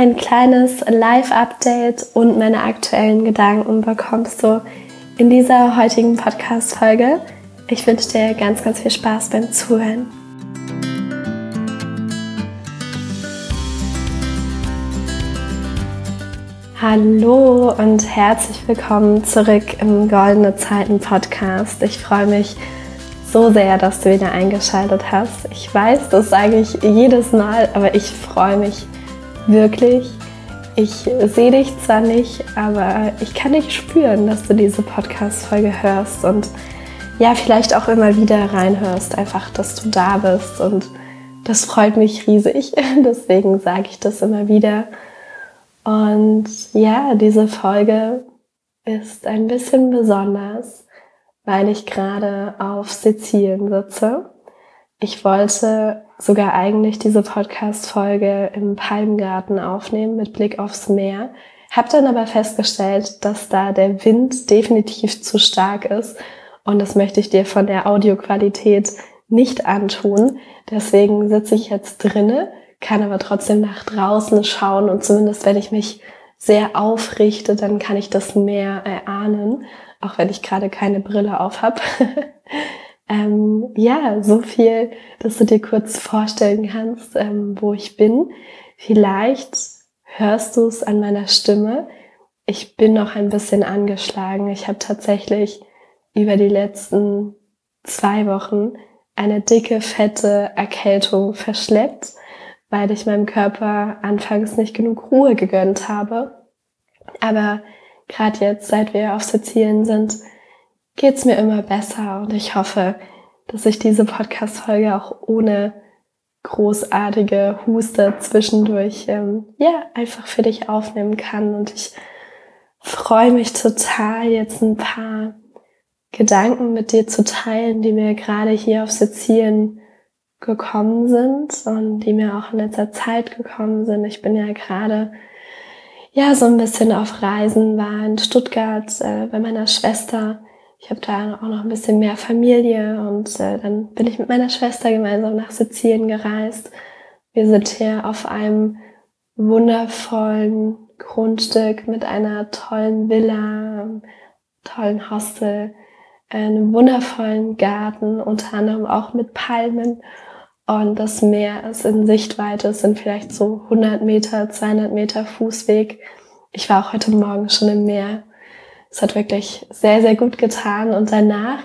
ein kleines Live-Update und meine aktuellen Gedanken bekommst du in dieser heutigen Podcast-Folge. Ich wünsche dir ganz, ganz viel Spaß beim Zuhören. Hallo und herzlich willkommen zurück im Goldene Zeiten Podcast. Ich freue mich so sehr, dass du wieder eingeschaltet hast. Ich weiß, das sage ich jedes Mal, aber ich freue mich wirklich. Ich sehe dich zwar nicht, aber ich kann dich spüren, dass du diese Podcast-Folge hörst und ja, vielleicht auch immer wieder reinhörst, einfach, dass du da bist und das freut mich riesig. Deswegen sage ich das immer wieder. Und ja, diese Folge ist ein bisschen besonders, weil ich gerade auf Sizilien sitze. Ich wollte sogar eigentlich diese Podcast-Folge im Palmgarten aufnehmen mit Blick aufs Meer. Hab dann aber festgestellt, dass da der Wind definitiv zu stark ist und das möchte ich dir von der Audioqualität nicht antun. Deswegen sitze ich jetzt drinne, kann aber trotzdem nach draußen schauen und zumindest wenn ich mich sehr aufrichte, dann kann ich das Meer erahnen, auch wenn ich gerade keine Brille auf habe. Ähm, ja, so viel, dass du dir kurz vorstellen kannst, ähm, wo ich bin. Vielleicht hörst du es an meiner Stimme. Ich bin noch ein bisschen angeschlagen. Ich habe tatsächlich über die letzten zwei Wochen eine dicke, fette Erkältung verschleppt, weil ich meinem Körper anfangs nicht genug Ruhe gegönnt habe. Aber gerade jetzt, seit wir auf Sizilien sind, geht's mir immer besser und ich hoffe, dass ich diese Podcast-Folge auch ohne großartige Huster zwischendurch ähm, ja einfach für dich aufnehmen kann und ich freue mich total jetzt ein paar Gedanken mit dir zu teilen, die mir gerade hier auf Sizilien gekommen sind und die mir auch in letzter Zeit gekommen sind. Ich bin ja gerade ja so ein bisschen auf Reisen, war in Stuttgart äh, bei meiner Schwester ich habe da auch noch ein bisschen mehr Familie und äh, dann bin ich mit meiner Schwester gemeinsam nach Sizilien gereist. Wir sind hier auf einem wundervollen Grundstück mit einer tollen Villa, einem tollen Hostel, einem wundervollen Garten, unter anderem auch mit Palmen. Und das Meer ist in Sichtweite, es sind vielleicht so 100 Meter, 200 Meter Fußweg. Ich war auch heute Morgen schon im Meer es hat wirklich sehr, sehr gut getan. Und danach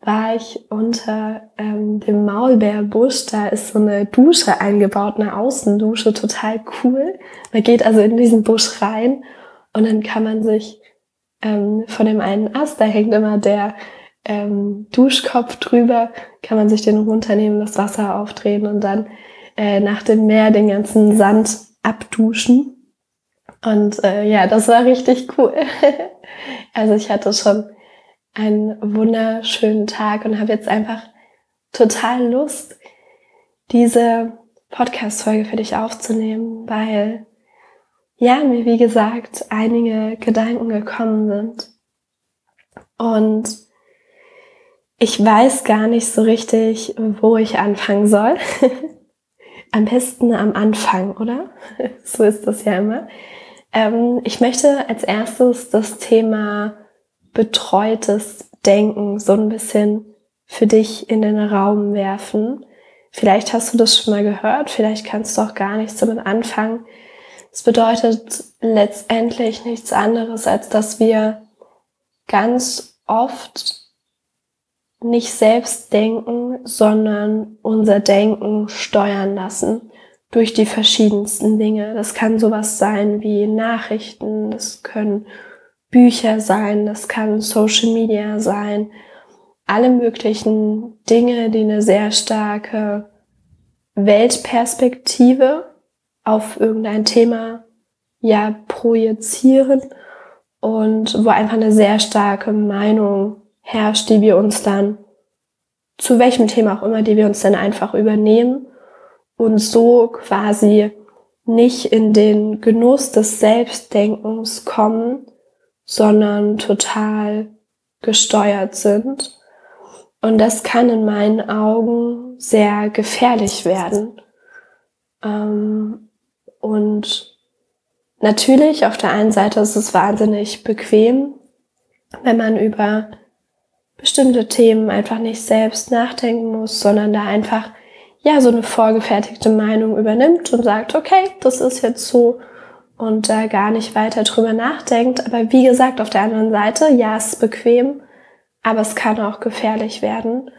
war ich unter ähm, dem Maulbeerbusch. Da ist so eine Dusche eingebaut, eine Außendusche, total cool. Man geht also in diesen Busch rein und dann kann man sich ähm, von dem einen Ast, da hängt immer der ähm, Duschkopf drüber, kann man sich den runternehmen, das Wasser aufdrehen und dann äh, nach dem Meer den ganzen Sand abduschen. Und äh, ja, das war richtig cool. also ich hatte schon einen wunderschönen Tag und habe jetzt einfach total Lust, diese Podcast-Folge für dich aufzunehmen, weil ja, mir wie gesagt einige Gedanken gekommen sind. Und ich weiß gar nicht so richtig, wo ich anfangen soll. am besten am Anfang, oder? so ist das ja immer. Ähm, ich möchte als erstes das Thema betreutes Denken so ein bisschen für dich in den Raum werfen. Vielleicht hast du das schon mal gehört, vielleicht kannst du auch gar nichts damit anfangen. Es bedeutet letztendlich nichts anderes, als dass wir ganz oft nicht selbst denken, sondern unser Denken steuern lassen durch die verschiedensten Dinge. Das kann sowas sein wie Nachrichten, das können Bücher sein, das kann Social Media sein, alle möglichen Dinge, die eine sehr starke Weltperspektive auf irgendein Thema ja projizieren und wo einfach eine sehr starke Meinung herrscht, die wir uns dann zu welchem Thema auch immer, die wir uns dann einfach übernehmen und so quasi nicht in den Genuss des Selbstdenkens kommen, sondern total gesteuert sind. Und das kann in meinen Augen sehr gefährlich werden. Ähm, und natürlich, auf der einen Seite ist es wahnsinnig bequem, wenn man über bestimmte Themen einfach nicht selbst nachdenken muss, sondern da einfach ja so eine vorgefertigte Meinung übernimmt und sagt, okay, das ist jetzt so und da gar nicht weiter drüber nachdenkt. Aber wie gesagt, auf der anderen Seite, ja, es ist bequem, aber es kann auch gefährlich werden.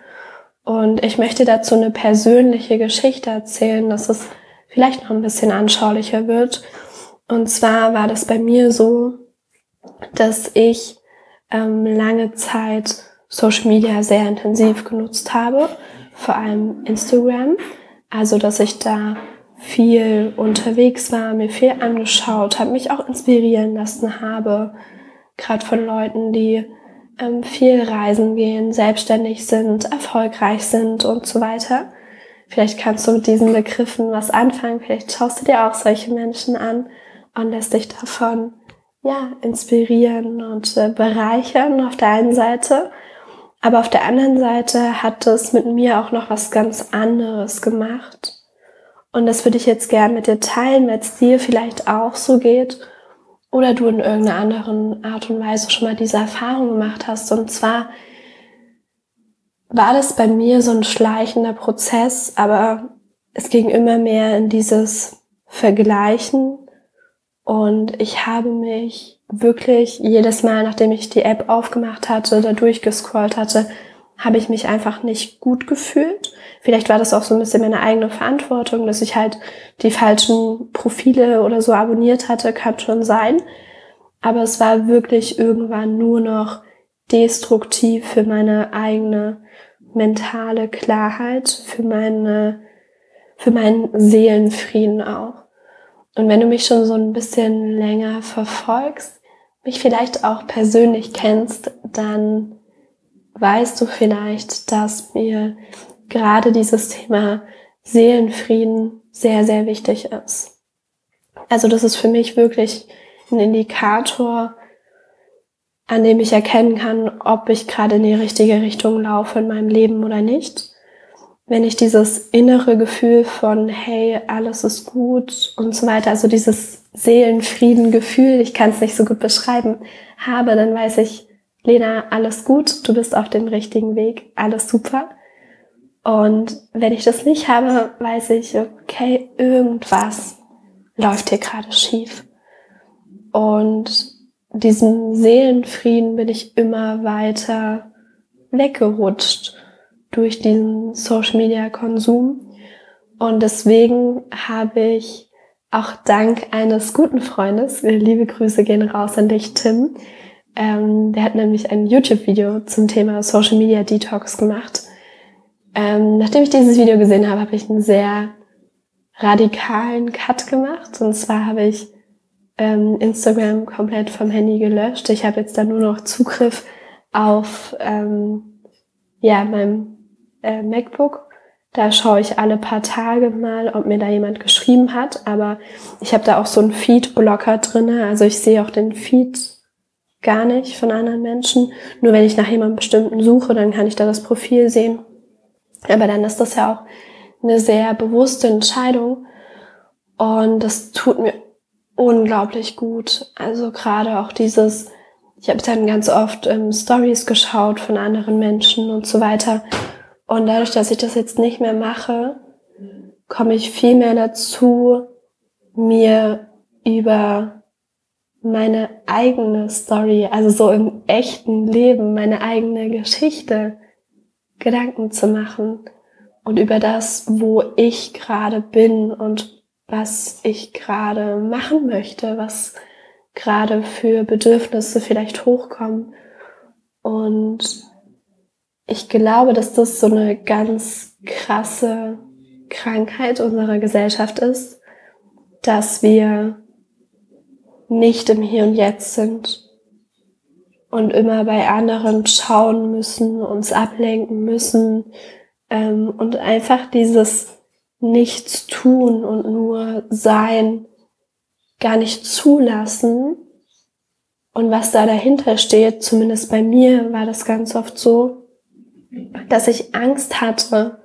Und ich möchte dazu eine persönliche Geschichte erzählen, dass es vielleicht noch ein bisschen anschaulicher wird. Und zwar war das bei mir so, dass ich ähm, lange Zeit Social Media sehr intensiv genutzt habe, vor allem Instagram. Also, dass ich da viel unterwegs war, mir viel angeschaut habe, mich auch inspirieren lassen habe, gerade von Leuten, die ähm, viel reisen gehen, selbstständig sind, erfolgreich sind und so weiter. Vielleicht kannst du mit diesen Begriffen was anfangen, vielleicht schaust du dir auch solche Menschen an und lässt dich davon ja inspirieren und äh, bereichern auf der einen Seite aber auf der anderen Seite hat es mit mir auch noch was ganz anderes gemacht. Und das würde ich jetzt gern mit dir teilen, weil es dir vielleicht auch so geht oder du in irgendeiner anderen Art und Weise schon mal diese Erfahrung gemacht hast. Und zwar war das bei mir so ein schleichender Prozess, aber es ging immer mehr in dieses Vergleichen und ich habe mich wirklich jedes Mal, nachdem ich die App aufgemacht hatte, da durchgescrollt hatte, habe ich mich einfach nicht gut gefühlt. Vielleicht war das auch so ein bisschen meine eigene Verantwortung, dass ich halt die falschen Profile oder so abonniert hatte, kann schon sein. Aber es war wirklich irgendwann nur noch destruktiv für meine eigene mentale Klarheit, für meine, für meinen Seelenfrieden auch. Und wenn du mich schon so ein bisschen länger verfolgst, mich vielleicht auch persönlich kennst, dann weißt du vielleicht, dass mir gerade dieses Thema Seelenfrieden sehr, sehr wichtig ist. Also das ist für mich wirklich ein Indikator, an dem ich erkennen kann, ob ich gerade in die richtige Richtung laufe in meinem Leben oder nicht. Wenn ich dieses innere Gefühl von, hey, alles ist gut und so weiter, also dieses Seelenfrieden-Gefühl, ich kann es nicht so gut beschreiben, habe, dann weiß ich, Lena, alles gut, du bist auf dem richtigen Weg, alles super. Und wenn ich das nicht habe, weiß ich, okay, irgendwas läuft hier gerade schief. Und diesen Seelenfrieden bin ich immer weiter weggerutscht durch diesen Social Media Konsum. Und deswegen habe ich auch dank eines guten Freundes, liebe Grüße gehen raus an dich, Tim. Ähm, der hat nämlich ein YouTube-Video zum Thema Social Media Detox gemacht. Ähm, nachdem ich dieses Video gesehen habe, habe ich einen sehr radikalen Cut gemacht. Und zwar habe ich ähm, Instagram komplett vom Handy gelöscht. Ich habe jetzt da nur noch Zugriff auf ähm, ja, meinem äh, MacBook da schaue ich alle paar Tage mal, ob mir da jemand geschrieben hat. Aber ich habe da auch so einen Feed-Blocker drinne. Also ich sehe auch den Feed gar nicht von anderen Menschen. Nur wenn ich nach jemandem bestimmten suche, dann kann ich da das Profil sehen. Aber dann ist das ja auch eine sehr bewusste Entscheidung. Und das tut mir unglaublich gut. Also gerade auch dieses, ich habe dann ganz oft ähm, Stories geschaut von anderen Menschen und so weiter. Und dadurch, dass ich das jetzt nicht mehr mache, komme ich viel mehr dazu, mir über meine eigene Story, also so im echten Leben, meine eigene Geschichte Gedanken zu machen und über das, wo ich gerade bin und was ich gerade machen möchte, was gerade für Bedürfnisse vielleicht hochkommen. Und ich glaube, dass das so eine ganz krasse Krankheit unserer Gesellschaft ist, dass wir nicht im Hier und Jetzt sind und immer bei anderen schauen müssen, uns ablenken müssen ähm, und einfach dieses Nichts tun und nur sein gar nicht zulassen. Und was da dahinter steht, zumindest bei mir war das ganz oft so, dass ich Angst hatte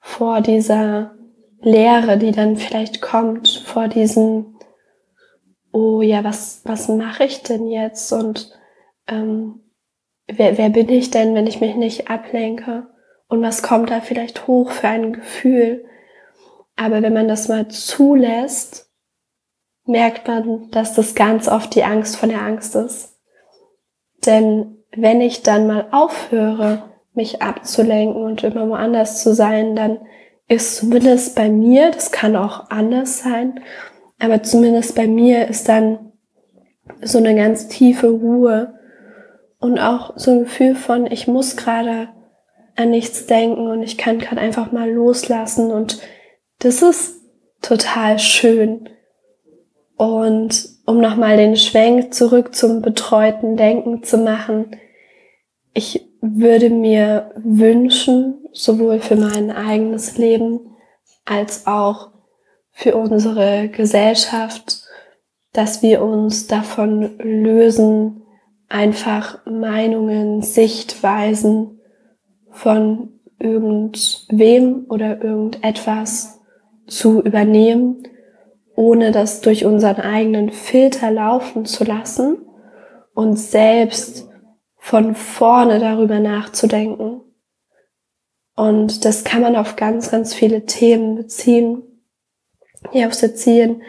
vor dieser Leere, die dann vielleicht kommt, vor diesem oh ja, was, was mache ich denn jetzt? Und ähm, wer, wer bin ich denn, wenn ich mich nicht ablenke? Und was kommt da vielleicht hoch für ein Gefühl? Aber wenn man das mal zulässt, merkt man, dass das ganz oft die Angst von der Angst ist. Denn wenn ich dann mal aufhöre, mich abzulenken und immer woanders zu sein, dann ist zumindest bei mir, das kann auch anders sein, aber zumindest bei mir ist dann so eine ganz tiefe Ruhe und auch so ein Gefühl von, ich muss gerade an nichts denken und ich kann gerade einfach mal loslassen und das ist total schön. Und um nochmal den Schwenk zurück zum betreuten Denken zu machen, ich würde mir wünschen, sowohl für mein eigenes Leben als auch für unsere Gesellschaft, dass wir uns davon lösen, einfach Meinungen, Sichtweisen von irgendwem oder irgendetwas zu übernehmen, ohne das durch unseren eigenen Filter laufen zu lassen und selbst von vorne darüber nachzudenken. Und das kann man auf ganz, ganz viele Themen beziehen. Hier auf Sizilien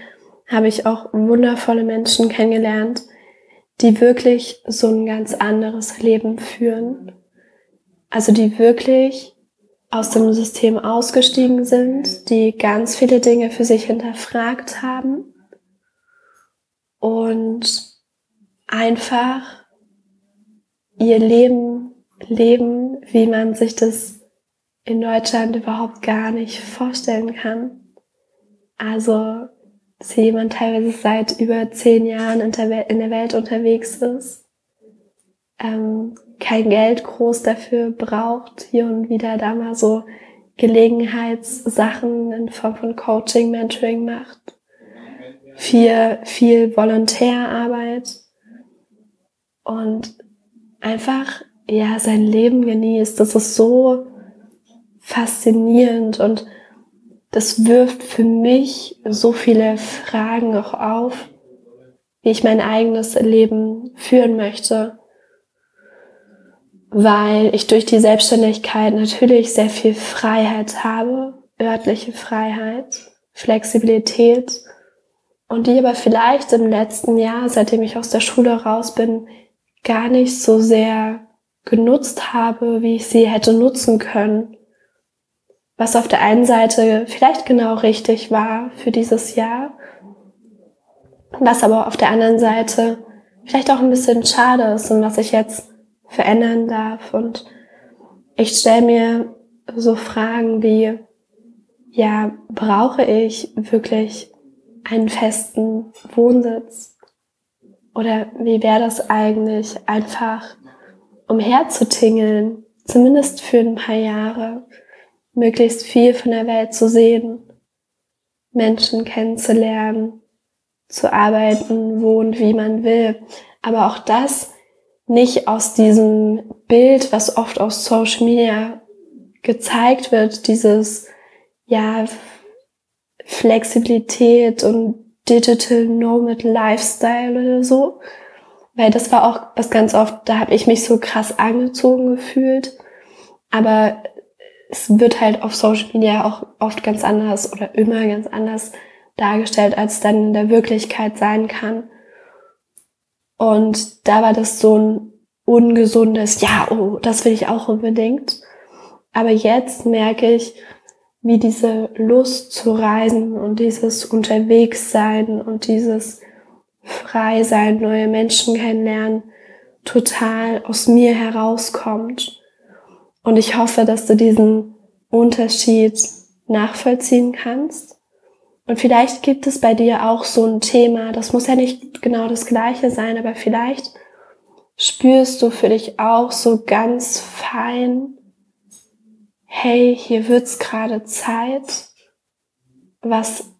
habe ich auch wundervolle Menschen kennengelernt, die wirklich so ein ganz anderes Leben führen. Also die wirklich aus dem System ausgestiegen sind, die ganz viele Dinge für sich hinterfragt haben und einfach ihr Leben leben, wie man sich das in Deutschland überhaupt gar nicht vorstellen kann. Also dass jemand teilweise seit über zehn Jahren in der, Welt unterwegs ist, ähm, kein Geld groß dafür braucht, hier und wieder da mal so Gelegenheitssachen in Form von Coaching, Mentoring macht, viel, viel Volontärarbeit und einfach, ja, sein Leben genießt. Das ist so faszinierend und das wirft für mich so viele Fragen auch auf, wie ich mein eigenes Leben führen möchte, weil ich durch die Selbstständigkeit natürlich sehr viel Freiheit habe, örtliche Freiheit, Flexibilität und die aber vielleicht im letzten Jahr, seitdem ich aus der Schule raus bin, gar nicht so sehr genutzt habe, wie ich sie hätte nutzen können was auf der einen Seite vielleicht genau richtig war für dieses Jahr, was aber auf der anderen Seite vielleicht auch ein bisschen schade ist und was ich jetzt verändern darf. Und ich stelle mir so Fragen wie, ja, brauche ich wirklich einen festen Wohnsitz? Oder wie wäre das eigentlich, einfach umherzutingeln, zumindest für ein paar Jahre? möglichst viel von der Welt zu sehen, Menschen kennenzulernen, zu arbeiten, wohnen, wie man will. Aber auch das nicht aus diesem Bild, was oft auf Social Media gezeigt wird, dieses, ja, Flexibilität und Digital Nomad Lifestyle oder so. Weil das war auch was ganz oft, da habe ich mich so krass angezogen gefühlt. Aber es wird halt auf Social Media auch oft ganz anders oder immer ganz anders dargestellt, als dann in der Wirklichkeit sein kann. Und da war das so ein ungesundes, ja, oh, das will ich auch unbedingt. Aber jetzt merke ich, wie diese Lust zu reisen und dieses Unterwegssein und dieses Freisein, neue Menschen kennenlernen, total aus mir herauskommt und ich hoffe, dass du diesen Unterschied nachvollziehen kannst. Und vielleicht gibt es bei dir auch so ein Thema, das muss ja nicht genau das gleiche sein, aber vielleicht spürst du für dich auch so ganz fein, hey, hier wird's gerade Zeit, was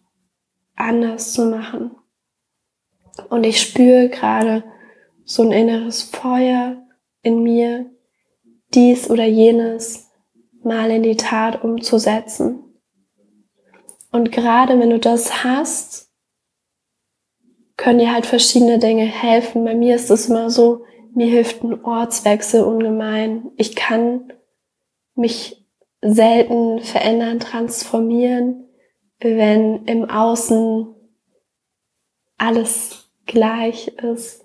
anders zu machen. Und ich spüre gerade so ein inneres Feuer in mir, dies oder jenes mal in die Tat umzusetzen. Und gerade wenn du das hast, können dir halt verschiedene Dinge helfen. Bei mir ist es immer so, mir hilft ein Ortswechsel ungemein. Ich kann mich selten verändern, transformieren, wenn im Außen alles gleich ist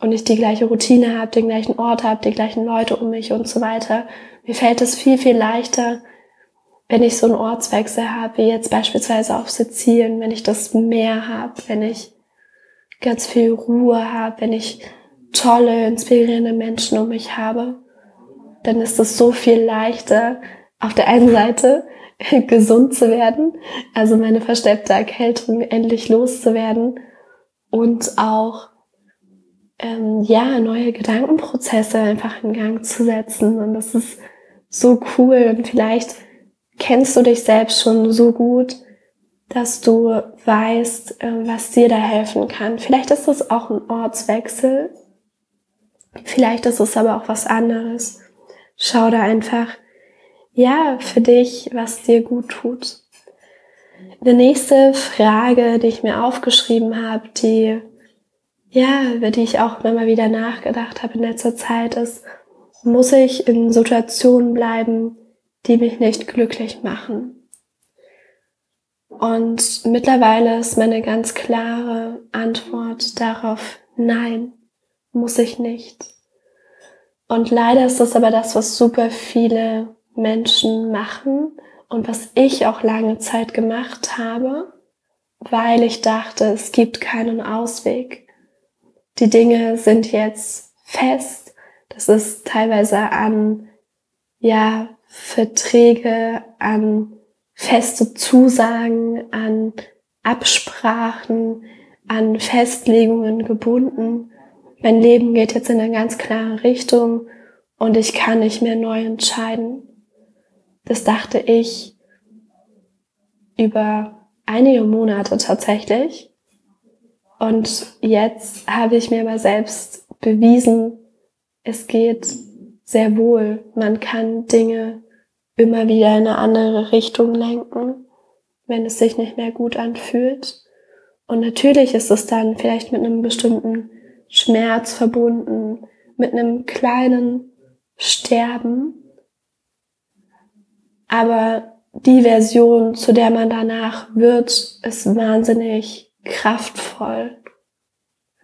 und ich die gleiche Routine habe, den gleichen Ort habe, die gleichen Leute um mich und so weiter. Mir fällt es viel, viel leichter, wenn ich so einen Ortswechsel habe, wie jetzt beispielsweise auf Sizilien, wenn ich das Meer habe, wenn ich ganz viel Ruhe habe, wenn ich tolle, inspirierende Menschen um mich habe, dann ist es so viel leichter, auf der einen Seite gesund zu werden, also meine versteppte Erkältung endlich loszuwerden und auch ähm, ja neue Gedankenprozesse einfach in Gang zu setzen und das ist so cool und vielleicht kennst du dich selbst schon so gut, dass du weißt, äh, was dir da helfen kann. Vielleicht ist es auch ein Ortswechsel, vielleicht ist es aber auch was anderes. Schau da einfach, ja, für dich, was dir gut tut. Die nächste Frage, die ich mir aufgeschrieben habe, die, ja, über die ich auch immer wieder nachgedacht habe in letzter Zeit, ist, muss ich in Situationen bleiben, die mich nicht glücklich machen. Und mittlerweile ist meine ganz klare Antwort darauf, nein, muss ich nicht. Und leider ist das aber das, was super viele Menschen machen und was ich auch lange Zeit gemacht habe, weil ich dachte, es gibt keinen Ausweg. Die Dinge sind jetzt fest. Das ist teilweise an, ja, Verträge, an feste Zusagen, an Absprachen, an Festlegungen gebunden. Mein Leben geht jetzt in eine ganz klare Richtung und ich kann nicht mehr neu entscheiden. Das dachte ich über einige Monate tatsächlich. Und jetzt habe ich mir mal selbst bewiesen, es geht sehr wohl. Man kann Dinge immer wieder in eine andere Richtung lenken, wenn es sich nicht mehr gut anfühlt. Und natürlich ist es dann vielleicht mit einem bestimmten Schmerz verbunden, mit einem kleinen Sterben. Aber die Version, zu der man danach wird, ist wahnsinnig kraftvoll,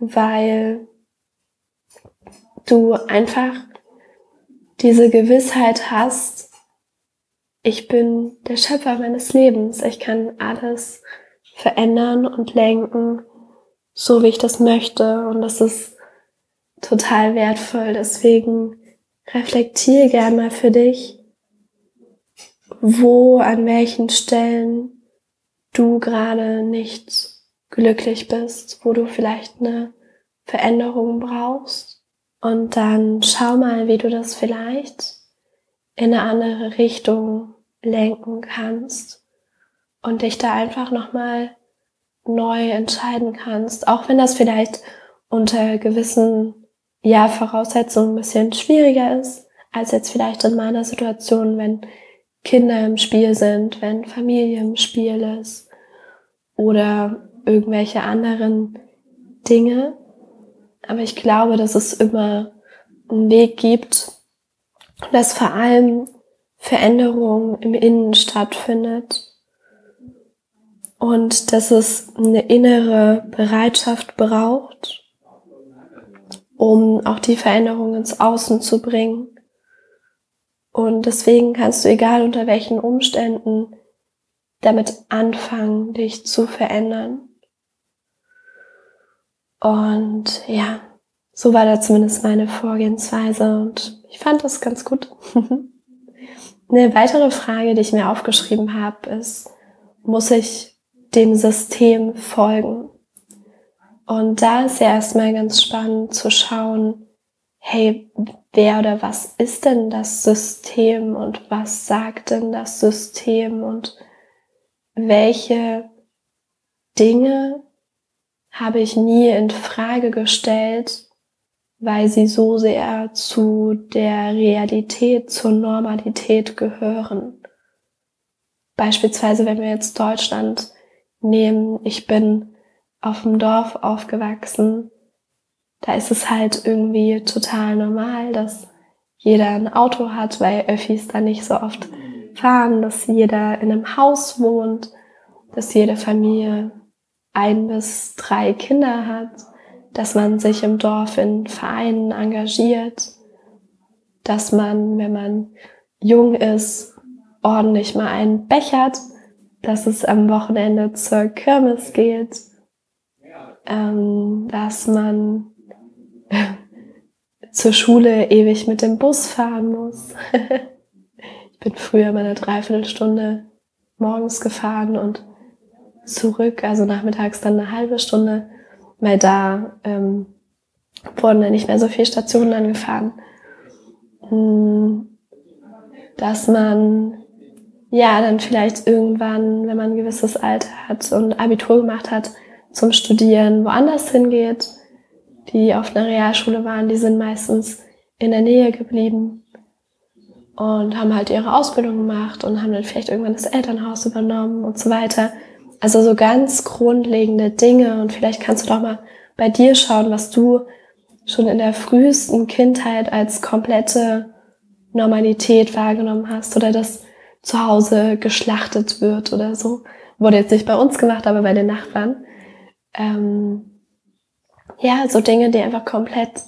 weil du einfach diese Gewissheit hast, ich bin der Schöpfer meines Lebens. Ich kann alles verändern und lenken, so wie ich das möchte. Und das ist total wertvoll. Deswegen reflektiere gerne mal für dich, wo, an welchen Stellen du gerade nicht glücklich bist, wo du vielleicht eine Veränderung brauchst. Und dann schau mal, wie du das vielleicht in eine andere Richtung lenken kannst und dich da einfach nochmal neu entscheiden kannst, auch wenn das vielleicht unter gewissen ja, Voraussetzungen ein bisschen schwieriger ist, als jetzt vielleicht in meiner Situation, wenn Kinder im Spiel sind, wenn Familie im Spiel ist oder irgendwelche anderen Dinge. Aber ich glaube, dass es immer einen Weg gibt, dass vor allem Veränderung im Innen stattfindet und dass es eine innere Bereitschaft braucht, um auch die Veränderung ins Außen zu bringen. Und deswegen kannst du, egal unter welchen Umständen, damit anfangen, dich zu verändern. Und ja, so war da zumindest meine Vorgehensweise und ich fand das ganz gut. Eine weitere Frage, die ich mir aufgeschrieben habe, ist, muss ich dem System folgen? Und da ist ja erstmal ganz spannend zu schauen, hey, wer oder was ist denn das System und was sagt denn das System und welche Dinge habe ich nie in Frage gestellt, weil sie so sehr zu der Realität, zur Normalität gehören. Beispielsweise, wenn wir jetzt Deutschland nehmen, ich bin auf dem Dorf aufgewachsen. Da ist es halt irgendwie total normal, dass jeder ein Auto hat, weil Öffis da nicht so oft fahren, dass jeder in einem Haus wohnt, dass jede Familie ein bis drei Kinder hat, dass man sich im Dorf in Vereinen engagiert, dass man, wenn man jung ist, ordentlich mal einen bechert, dass es am Wochenende zur Kirmes geht, ähm, dass man zur Schule ewig mit dem Bus fahren muss. ich bin früher mal eine Dreiviertelstunde morgens gefahren und zurück, also nachmittags dann eine halbe Stunde, weil da ähm, wurden dann nicht mehr so viele Stationen angefahren. Hm, dass man ja dann vielleicht irgendwann, wenn man ein gewisses Alter hat und Abitur gemacht hat, zum Studieren woanders hingeht. Die auf einer Realschule waren, die sind meistens in der Nähe geblieben und haben halt ihre Ausbildung gemacht und haben dann vielleicht irgendwann das Elternhaus übernommen und so weiter. Also so ganz grundlegende Dinge und vielleicht kannst du doch mal bei dir schauen, was du schon in der frühesten Kindheit als komplette Normalität wahrgenommen hast oder dass zu Hause geschlachtet wird oder so. Wurde jetzt nicht bei uns gemacht, aber bei den Nachbarn. Ähm, ja, so Dinge, die einfach komplett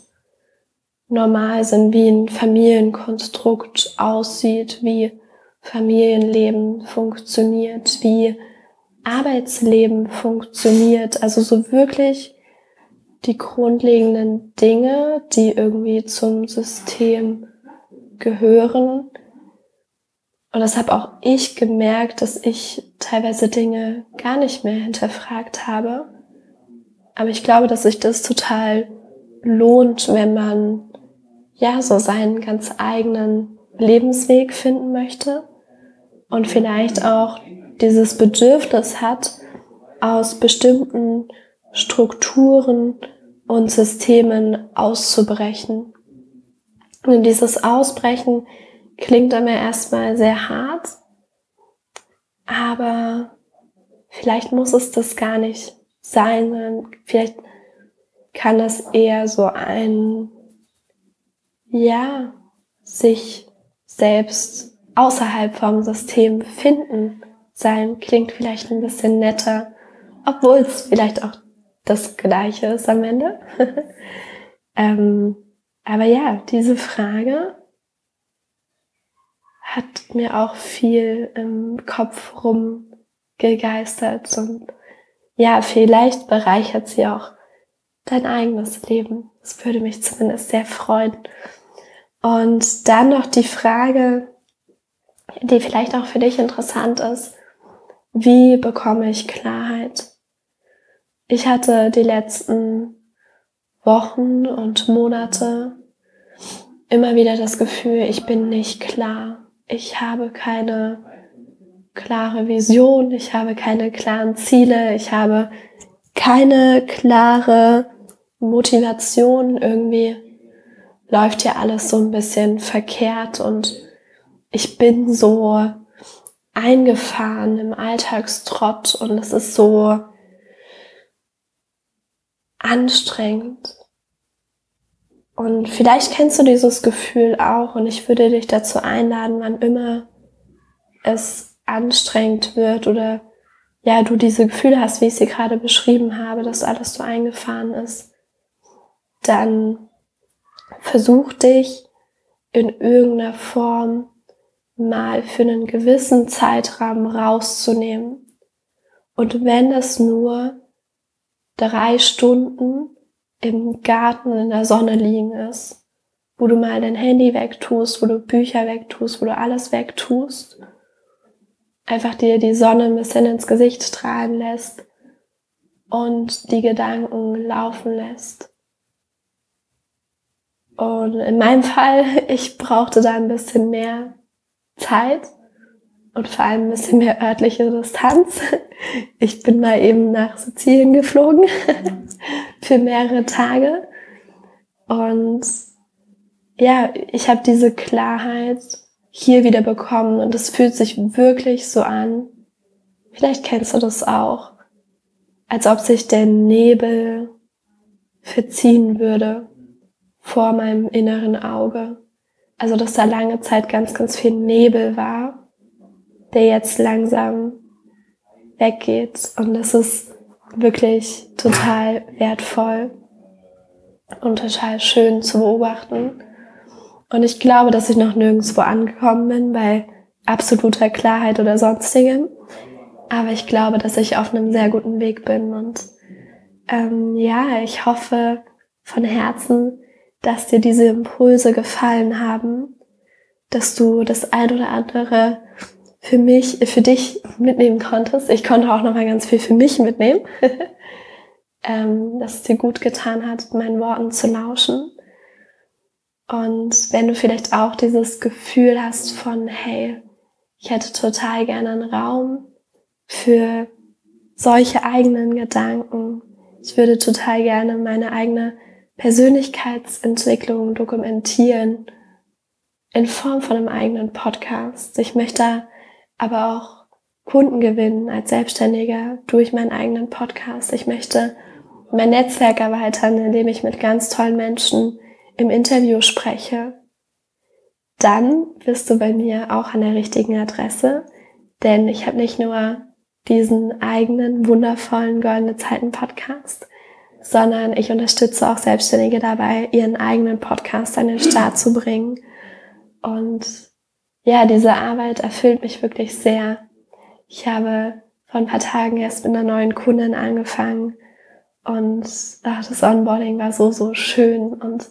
normal sind, wie ein Familienkonstrukt aussieht, wie Familienleben funktioniert, wie Arbeitsleben funktioniert. Also so wirklich die grundlegenden Dinge, die irgendwie zum System gehören. Und das habe auch ich gemerkt, dass ich teilweise Dinge gar nicht mehr hinterfragt habe. Aber ich glaube, dass sich das total lohnt, wenn man ja so seinen ganz eigenen Lebensweg finden möchte und vielleicht auch dieses Bedürfnis hat, aus bestimmten Strukturen und Systemen auszubrechen. Und dieses Ausbrechen klingt immer erstmal sehr hart, aber vielleicht muss es das gar nicht sein, sondern vielleicht kann das eher so ein, ja, sich selbst außerhalb vom System finden sein. Klingt vielleicht ein bisschen netter, obwohl es vielleicht auch das Gleiche ist am Ende. ähm, aber ja, diese Frage hat mir auch viel im Kopf rumgegeistert und ja, vielleicht bereichert sie auch dein eigenes Leben. Das würde mich zumindest sehr freuen. Und dann noch die Frage, die vielleicht auch für dich interessant ist. Wie bekomme ich Klarheit? Ich hatte die letzten Wochen und Monate immer wieder das Gefühl, ich bin nicht klar. Ich habe keine klare Vision, ich habe keine klaren Ziele, ich habe keine klare Motivation. Irgendwie läuft ja alles so ein bisschen verkehrt und ich bin so eingefahren im Alltagstrott und es ist so anstrengend. Und vielleicht kennst du dieses Gefühl auch und ich würde dich dazu einladen, wann immer es anstrengend wird oder ja, du diese Gefühle hast, wie ich sie gerade beschrieben habe, dass alles so eingefahren ist, dann versuch dich in irgendeiner Form mal für einen gewissen Zeitraum rauszunehmen. Und wenn es nur drei Stunden im Garten in der Sonne liegen ist, wo du mal dein Handy wegtust, wo du Bücher wegtust, wo du alles wegtust, einfach dir die Sonne ein bisschen ins Gesicht strahlen lässt und die Gedanken laufen lässt. Und in meinem Fall, ich brauchte da ein bisschen mehr Zeit und vor allem ein bisschen mehr örtliche Distanz. Ich bin mal eben nach Sizilien geflogen für mehrere Tage. Und ja, ich habe diese Klarheit hier wieder bekommen und es fühlt sich wirklich so an. Vielleicht kennst du das auch, als ob sich der Nebel verziehen würde vor meinem inneren Auge. Also dass da lange Zeit ganz, ganz viel Nebel war, der jetzt langsam weggeht. Und das ist wirklich total wertvoll und total schön zu beobachten. Und ich glaube, dass ich noch nirgendwo angekommen bin bei absoluter Klarheit oder sonstigem. Aber ich glaube, dass ich auf einem sehr guten Weg bin. Und ähm, ja, ich hoffe von Herzen, dass dir diese Impulse gefallen haben, dass du das ein oder andere für mich, für dich mitnehmen konntest. Ich konnte auch noch mal ganz viel für mich mitnehmen, ähm, dass es dir gut getan hat, meinen Worten zu lauschen. Und wenn du vielleicht auch dieses Gefühl hast von, hey, ich hätte total gerne einen Raum für solche eigenen Gedanken. Ich würde total gerne meine eigene Persönlichkeitsentwicklung dokumentieren in Form von einem eigenen Podcast. Ich möchte aber auch Kunden gewinnen als Selbstständiger durch meinen eigenen Podcast. Ich möchte mein Netzwerk erweitern, indem ich mit ganz tollen Menschen im Interview spreche. Dann bist du bei mir auch an der richtigen Adresse, denn ich habe nicht nur diesen eigenen wundervollen Goldene Zeiten Podcast, sondern ich unterstütze auch Selbstständige dabei, ihren eigenen Podcast an den Start zu bringen. Und ja, diese Arbeit erfüllt mich wirklich sehr. Ich habe vor ein paar Tagen erst mit einer neuen Kundin angefangen und ach, das Onboarding war so, so schön und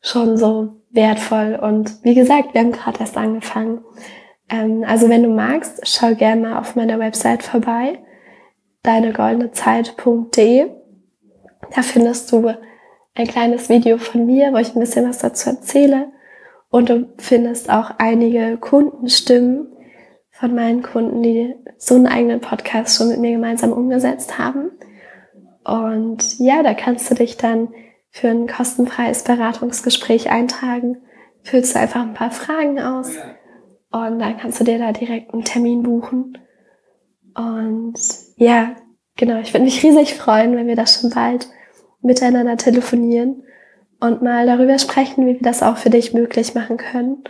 schon so wertvoll. Und wie gesagt, wir haben gerade erst angefangen. Ähm, also wenn du magst, schau gerne mal auf meiner Website vorbei, deinegoldenezeit.de. Da findest du ein kleines Video von mir, wo ich ein bisschen was dazu erzähle. Und du findest auch einige Kundenstimmen von meinen Kunden, die so einen eigenen Podcast schon mit mir gemeinsam umgesetzt haben. Und ja, da kannst du dich dann für ein kostenfreies Beratungsgespräch eintragen. Füllst du einfach ein paar Fragen aus und dann kannst du dir da direkt einen Termin buchen. Und ja, genau, ich würde mich riesig freuen, wenn wir das schon bald miteinander telefonieren und mal darüber sprechen, wie wir das auch für dich möglich machen können.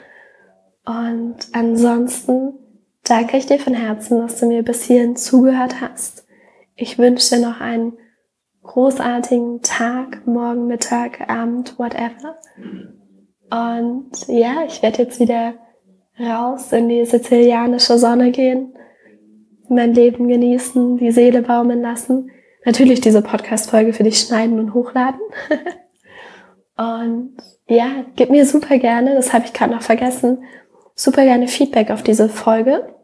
Und ansonsten danke ich dir von Herzen, dass du mir bis hierhin zugehört hast. Ich wünsche dir noch einen großartigen Tag, morgen, Mittag, Abend, whatever. Und ja, ich werde jetzt wieder raus in die sizilianische Sonne gehen, mein Leben genießen, die Seele baumeln lassen. Natürlich diese Podcast-Folge für dich schneiden und hochladen. Und ja, gib mir super gerne, das habe ich gerade noch vergessen, super gerne Feedback auf diese Folge.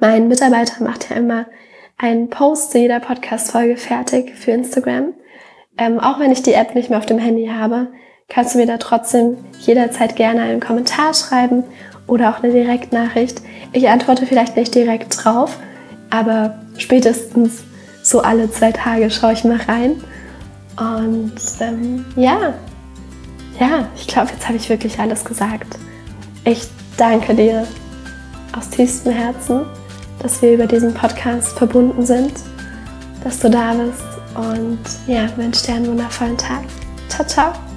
Mein Mitarbeiter macht ja immer einen Post zu jeder Podcast-Folge fertig für Instagram. Ähm, auch wenn ich die App nicht mehr auf dem Handy habe, kannst du mir da trotzdem jederzeit gerne einen Kommentar schreiben oder auch eine Direktnachricht. Ich antworte vielleicht nicht direkt drauf, aber spätestens so alle zwei Tage schaue ich mal rein. Und ähm, ja, ja, ich glaube, jetzt habe ich wirklich alles gesagt. Ich danke dir aus tiefstem Herzen, dass wir über diesen Podcast verbunden sind, dass du da bist und ja, wünsche dir einen wundervollen Tag. Ciao, ciao.